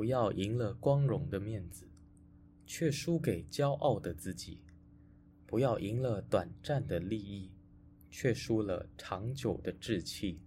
不要赢了光荣的面子却输给骄傲的自己。不要赢了短暂的利益却输了长久的志气。